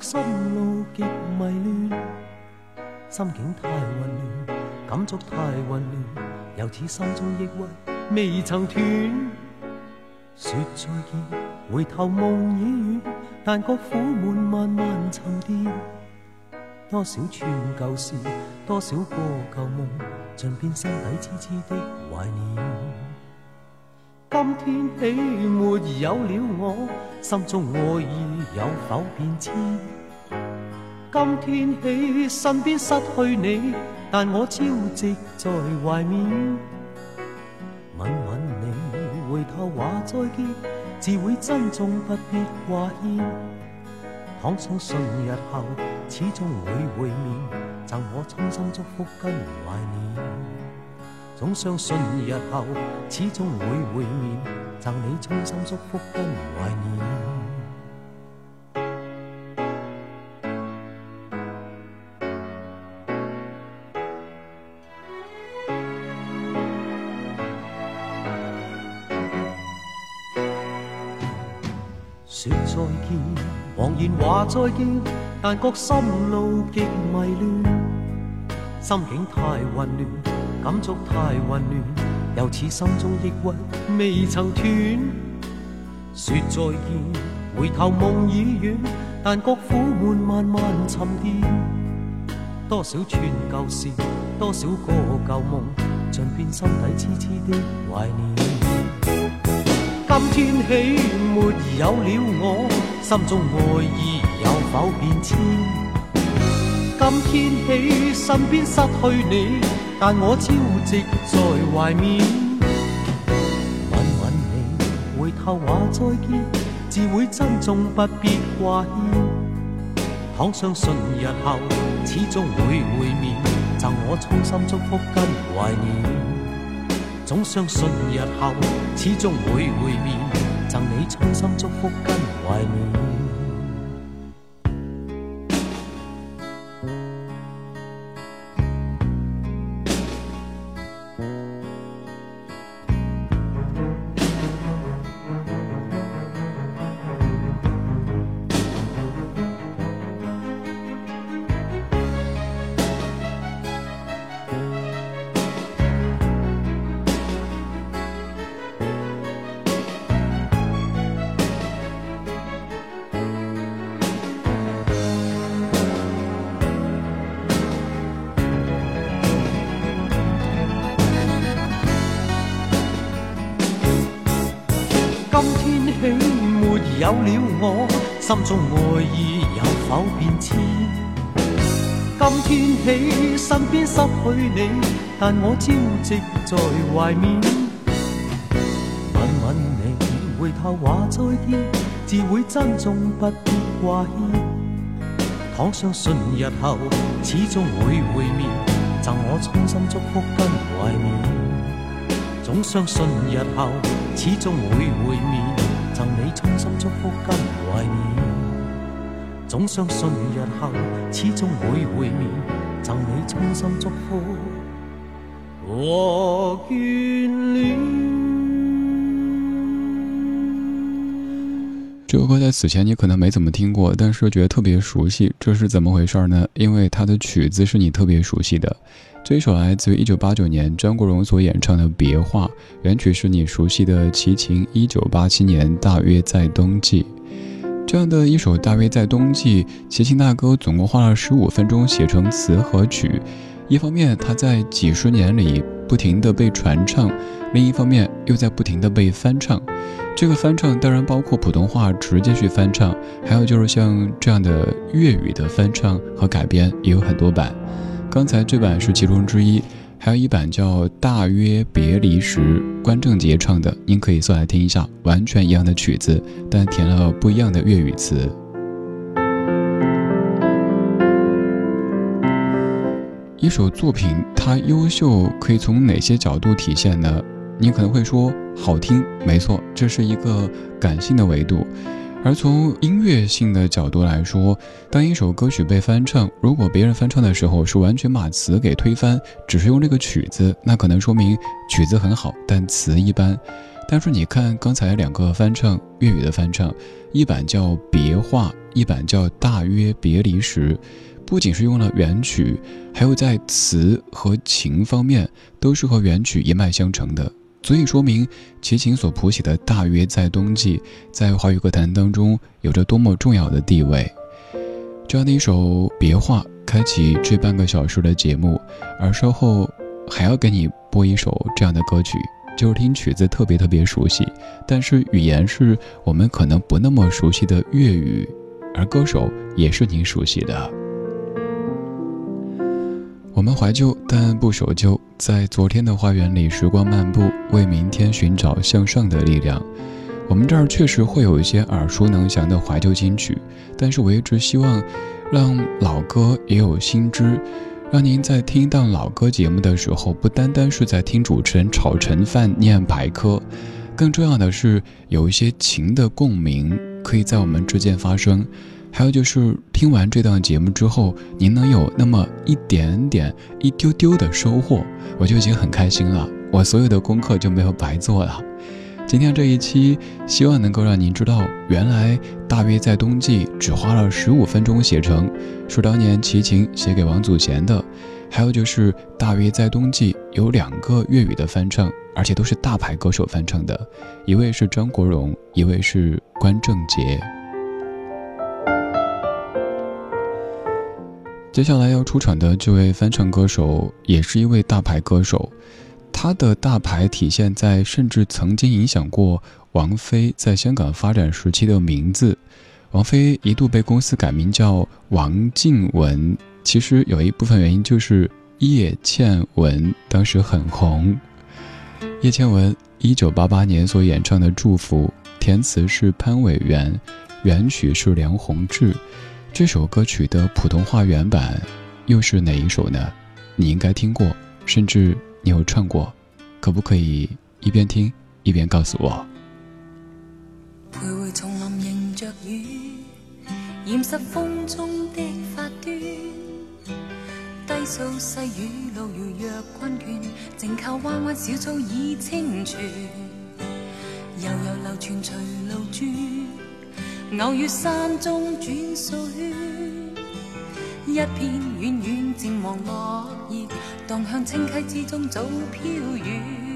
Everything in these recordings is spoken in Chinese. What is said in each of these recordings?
心路极迷乱，心境太混乱，感触太混乱，又似心中抑郁未曾断。说再见，回头梦已远，但觉苦闷慢慢沉淀。多少串旧事，多少个旧梦，尽变心底痴痴的怀念。今天起没有了我，心中爱意有否变迁？今天起身边失去你，但我朝夕在怀缅。吻吻你，回头话再见，自会珍重不必挂牵。倘相信日后始终会会面，赠我衷心祝福跟怀念。总相信日后始终会会面，赠你衷心祝福跟怀念。说再见，茫然话再见，但觉心路极迷乱，心境太混乱。感触太混乱，又似心中抑郁未曾断。说再见，回头梦已远，但觉苦闷慢慢沉淀。多少串旧事，多少个旧梦，尽变心底痴痴的怀念。今天起没有了我，心中爱意有否变迁？今天起身边失去你。但我朝夕在怀缅，吻吻你，回头话再见，自会珍重不必挂牵。倘相信日后始终会会面，赠我衷心祝福跟怀念。总相信日后始终会会面，赠你衷心祝福跟怀念。了我，心中爱意有否变迁？今天起身边失去你，但我朝夕在怀缅。吻吻你，回头话再见，自会珍重不必挂牵。倘相信日后始终会会面，赠我衷心祝福跟怀念。总相信日后始终会会面。总相信日后始终会会面。赠你衷心祝福和眷恋。这首歌在此前你可能没怎么听过，但是觉得特别熟悉，这是怎么回事呢？因为它的曲子是你特别熟悉的。这一首来自于一九八九年张国荣所演唱的《别话》，原曲是你熟悉的齐秦一九八七年大约在冬季。这样的一首大约在冬季，齐秦大哥总共花了十五分钟写成词和曲。一方面他在几十年里不停的被传唱，另一方面又在不停的被翻唱。这个翻唱当然包括普通话直接去翻唱，还有就是像这样的粤语的翻唱和改编也有很多版。刚才这版是其中之一，还有一版叫《大约别离时》，关正杰唱的，您可以搜来听一下，完全一样的曲子，但填了不一样的粤语词。一首作品它优秀可以从哪些角度体现呢？你可能会说好听，没错，这是一个感性的维度。而从音乐性的角度来说，当一首歌曲被翻唱，如果别人翻唱的时候是完全把词给推翻，只是用这个曲子，那可能说明曲子很好，但词一般。但是你看刚才两个翻唱粤语的翻唱，一版叫《别话》，一版叫《大约别离时》，不仅是用了原曲，还有在词和情方面都是和原曲一脉相承的。足以说明齐秦所谱写的《大约在冬季》在华语歌坛当中有着多么重要的地位。这样的一首《别话》开启这半个小时的节目，而稍后还要给你播一首这样的歌曲，就是听曲子特别特别熟悉，但是语言是我们可能不那么熟悉的粤语，而歌手也是您熟悉的。我们怀旧，但不守旧。在昨天的花园里，时光漫步，为明天寻找向上的力量。我们这儿确实会有一些耳熟能详的怀旧金曲，但是我一直希望，让老歌也有新知，让您在听到老歌节目的时候，不单单是在听主持人炒陈饭念排科，更重要的是有一些情的共鸣，可以在我们之间发生。还有就是听完这档节目之后，您能有那么一点点、一丢丢的收获，我就已经很开心了。我所有的功课就没有白做了。今天这一期，希望能够让您知道，原来大约在冬季只花了十五分钟写成，是当年齐秦写给王祖贤的。还有就是大约在冬季有两个粤语的翻唱，而且都是大牌歌手翻唱的，一位是张国荣，一位是关正杰。接下来要出场的这位翻唱歌手，也是一位大牌歌手。他的大牌体现在，甚至曾经影响过王菲在香港发展时期的名字。王菲一度被公司改名叫王静雯，其实有一部分原因就是叶倩文当时很红。叶倩文一九八八年所演唱的《祝福》，填词是潘伟元，原曲是梁宏志。这首歌曲的普通话原版又是哪一首呢？你应该听过，甚至你有唱过，可不可以一边听一边告诉我？徘徊丛林迎着雨，掩饰风中的发端。低诉细雨路遥若困倦，静靠弯弯小草倚清泉。悠悠流泉随路转。偶遇山中转水，一片远远渐黄落叶，荡向清溪之中早飘远。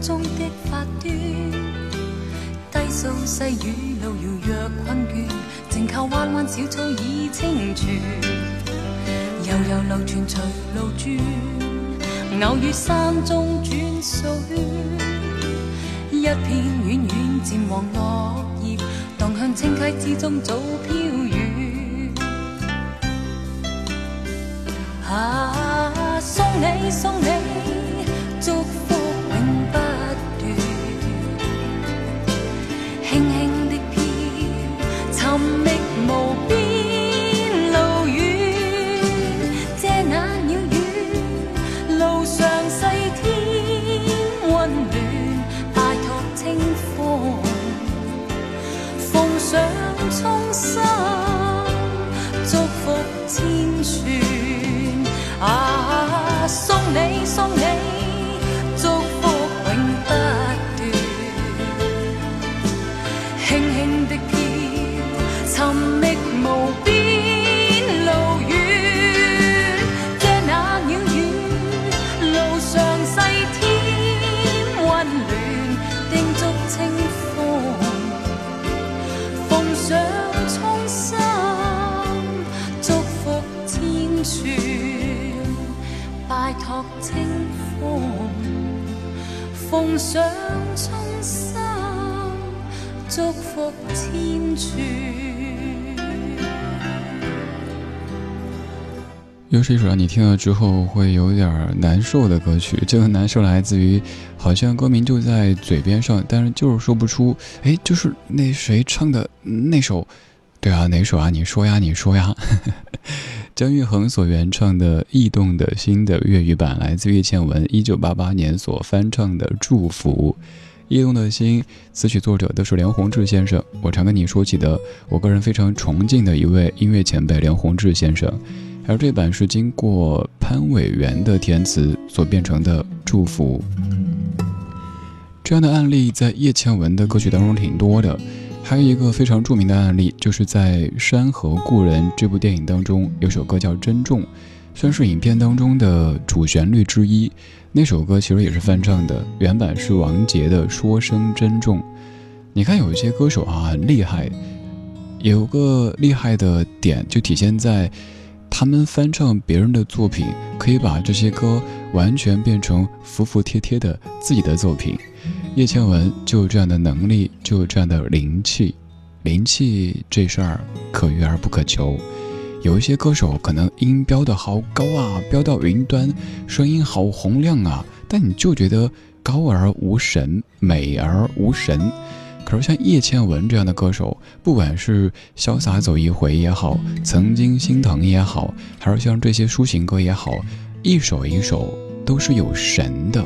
中的发端，低诉细雨路遥若困倦，静靠弯弯小草倚清泉，悠悠流泉随路转，偶遇山中转。水，一片远远渐黄落叶，荡向清溪之中早飘远。啊，送你送你。想衷心祝福千又是一首让你听了之后会有点难受的歌曲。这个难受来自于，好像歌名就在嘴边上，但是就是说不出。哎，就是那谁唱的那首？对啊，哪首啊？你说呀，你说呀。姜育恒所原创的《异动的心》的粤语版，来自叶倩文一九八八年所翻唱的《祝福》。《异动的心》词曲作者都是梁鸿志先生，我常跟你说起的，我个人非常崇敬的一位音乐前辈梁鸿志先生。而这版是经过潘伟元的填词所变成的《祝福》。这样的案例在叶倩文的歌曲当中挺多的。还有一个非常著名的案例，就是在《山河故人》这部电影当中，有首歌叫《珍重》，算是影片当中的主旋律之一。那首歌其实也是翻唱的，原版是王杰的《说声珍重》。你看，有一些歌手啊很厉害，有个厉害的点就体现在，他们翻唱别人的作品，可以把这些歌完全变成服服帖帖的自己的作品。叶倩文就有这样的能力，就有这样的灵气。灵气这事儿可遇而不可求。有一些歌手可能音飙得好高啊，飙到云端，声音好洪亮啊，但你就觉得高而无神，美而无神。可是像叶倩文这样的歌手，不管是潇洒走一回也好，曾经心疼也好，还是像这些抒情歌也好，一首一首都是有神的。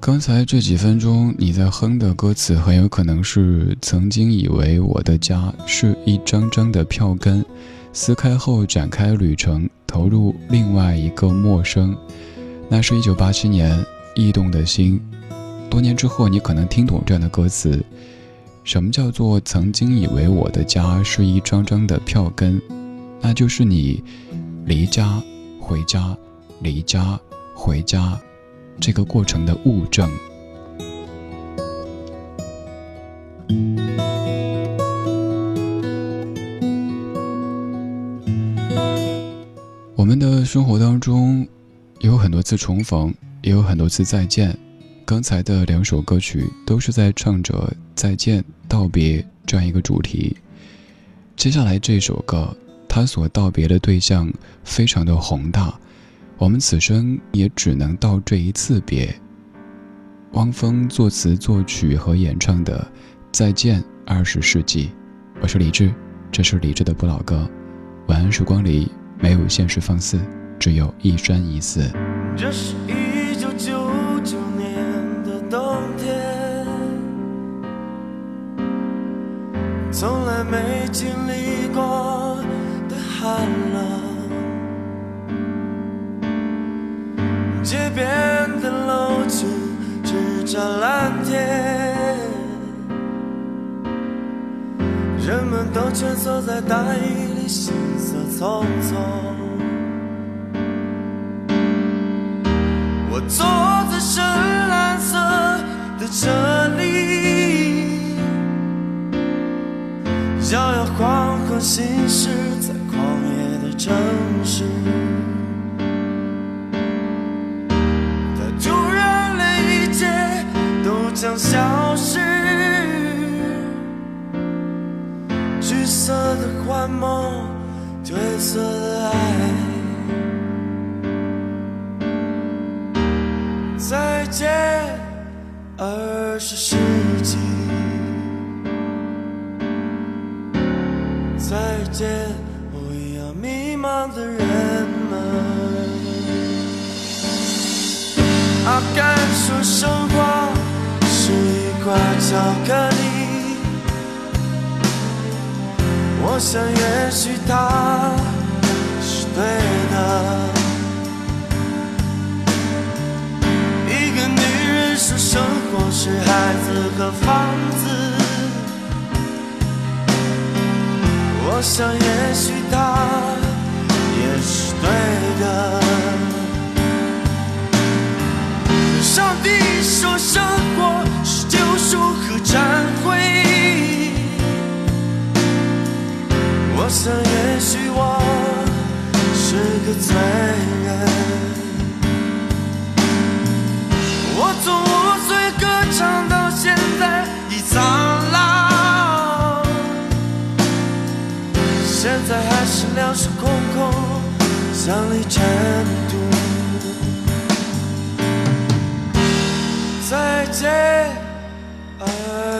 刚才这几分钟你在哼的歌词，很有可能是曾经以为我的家是一张张的票根，撕开后展开旅程，投入另外一个陌生。那是一九八七年《异动的心》，多年之后你可能听懂这样的歌词：什么叫做曾经以为我的家是一张张的票根？那就是你离家回家，离家回家。这个过程的物证。我们的生活当中，有很多次重逢，也有很多次再见。刚才的两首歌曲都是在唱着再见、道别这样一个主题。接下来这首歌，他所道别的对象非常的宏大。我们此生也只能道这一次别。汪峰作词作曲和演唱的《再见二十世纪》，我是李志，这是李志的不老歌。晚安，时光里没有现实放肆，只有一山一寺。没经历过的寒冷。街边的楼群只占蓝天，人们都蜷缩在大雨里，行色匆匆。我坐在深蓝色的车里，摇摇晃晃行驶在狂野的城市。当突然一切都将消失，橘色的幻梦，褪色的爱。再见，二十世再见，不要迷茫的人们。阿甘说生活是一块。巧克力，我想也许他是对的。一个女人说生活是孩子和房子，我想也许他也是对的。上帝说生活是救赎和忏悔，我想也许我是个罪人。像粒尘土。再见，二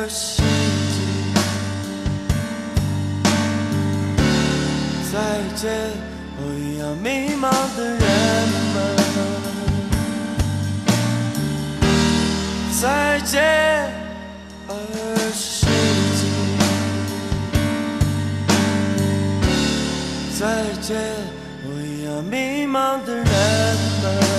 十纪。再见，我一样迷茫的人们。再见，二十纪。再见，我一样迷茫的人们。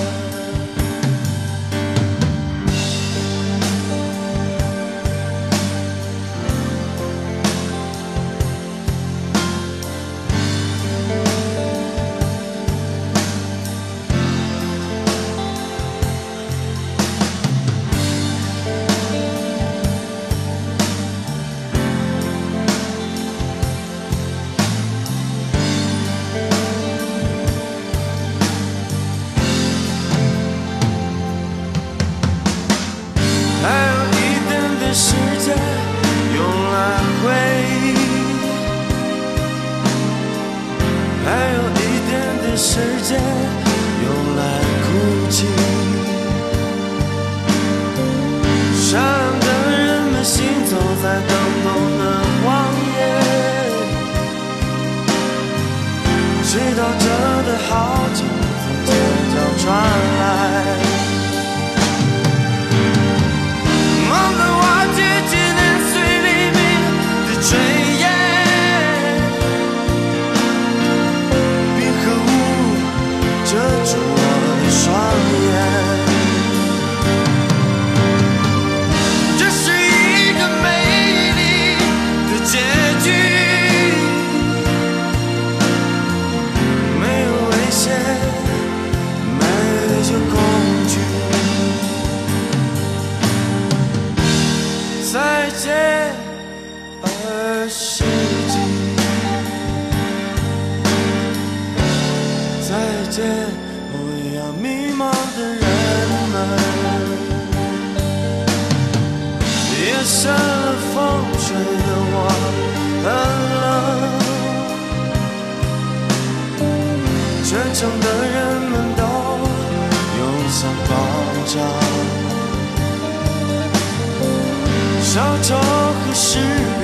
角二十纪。再见，我要迷茫的人们。夜深了，风吹得我很冷。全城的人们都涌向广场。小丑和士兵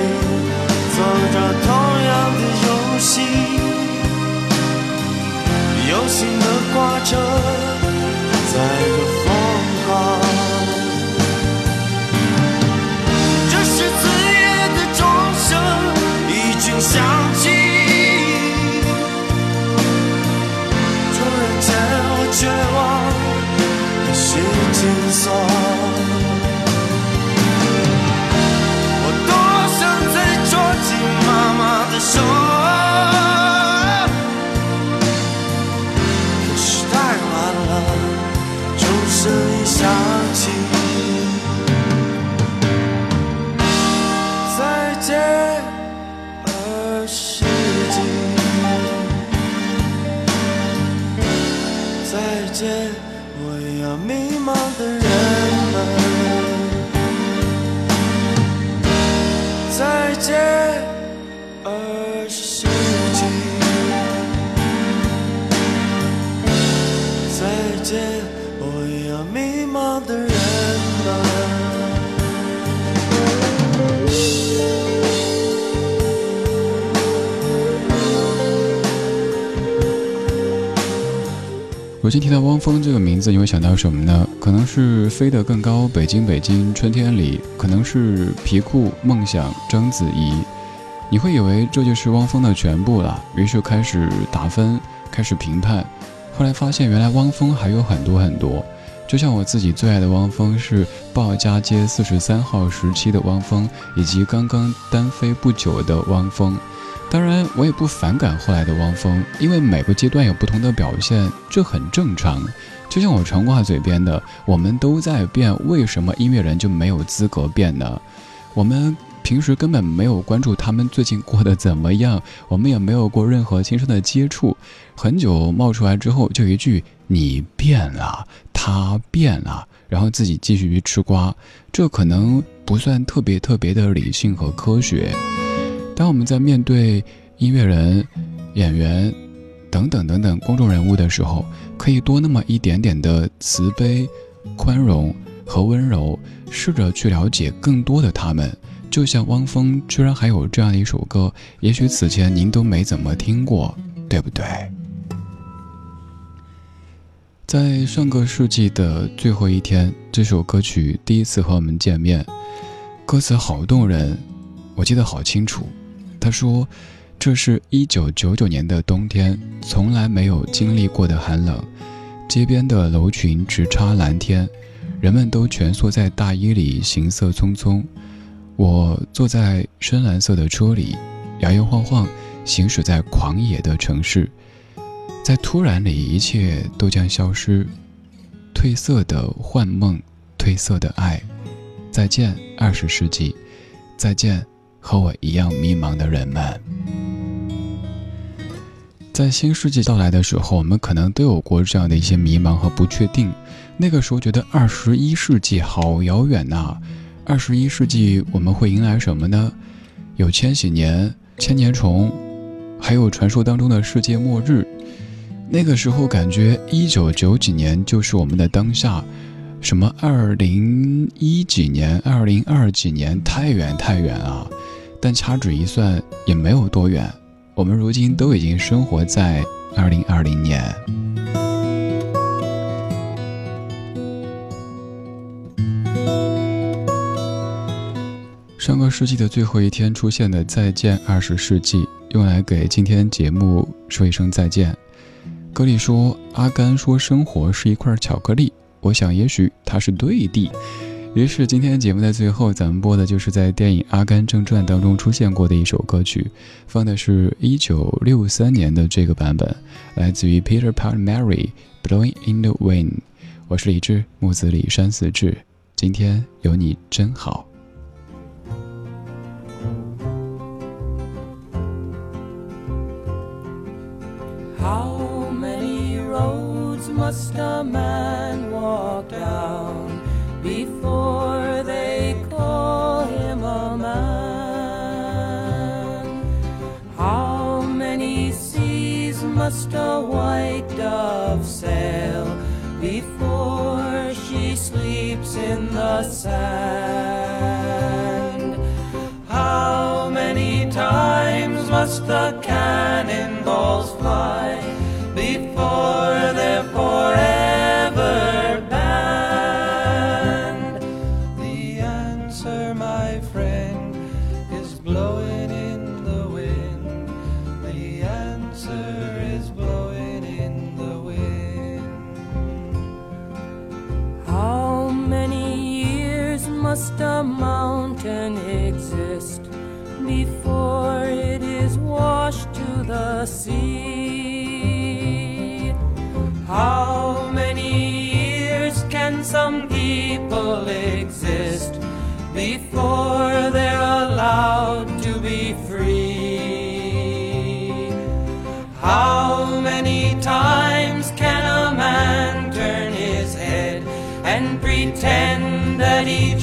有心的挂着在这风港我一样迷茫的人们。如今提到汪峰这个名字，你会想到什么呢？可能是飞得更高，北京北京春天里，可能是皮裤梦想章子怡。你会以为这就是汪峰的全部了，于是开始打分，开始评判。后来发现，原来汪峰还有很多很多。就像我自己最爱的汪峰是鲍家街四十三号时期的汪峰，以及刚刚单飞不久的汪峰。当然，我也不反感后来的汪峰，因为每个阶段有不同的表现，这很正常。就像我常挂嘴边的，我们都在变，为什么音乐人就没有资格变呢？我们平时根本没有关注他们最近过得怎么样，我们也没有过任何亲身的接触，很久冒出来之后就一句“你变了，他变了”，然后自己继续去吃瓜，这可能不算特别特别的理性和科学。当我们在面对音乐人、演员等等等等公众人物的时候，可以多那么一点点的慈悲、宽容和温柔，试着去了解更多的他们。就像汪峰，居然还有这样的一首歌，也许此前您都没怎么听过，对不对？在上个世纪的最后一天，这首歌曲第一次和我们见面，歌词好动人，我记得好清楚。他说：“这是一九九九年的冬天，从来没有经历过的寒冷。街边的楼群直插蓝天，人们都蜷缩在大衣里，行色匆匆。我坐在深蓝色的车里，摇摇晃晃，行驶在狂野的城市。在突然里，一切都将消失。褪色的幻梦，褪色的爱。再见，二十世纪。再见。”和我一样迷茫的人们，在新世纪到来的时候，我们可能都有过这样的一些迷茫和不确定。那个时候觉得二十一世纪好遥远呐！二十一世纪我们会迎来什么呢？有千禧年、千年虫，还有传说当中的世界末日。那个时候感觉一九九几年就是我们的当下，什么二零一几年、二零二几年，太远太远啊！但掐指一算，也没有多远。我们如今都已经生活在二零二零年。上个世纪的最后一天出现的《再见二十世纪》，用来给今天节目说一声再见。歌里说：“阿甘说生活是一块巧克力。”我想，也许他是对的。于是，今天节目的最后，咱们播的就是在电影《阿甘正传》当中出现过的一首歌曲，放的是一九六三年的这个版本，来自于 Peter Pan Mary Blowing in the Wind。我是李志，木子李山四志，今天有你真好。Must a man walk down? before they call him a man. How many seas must a white dove sail before she sleeps in the sand? How many times must the cannonballs fly for their forever.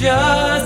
Just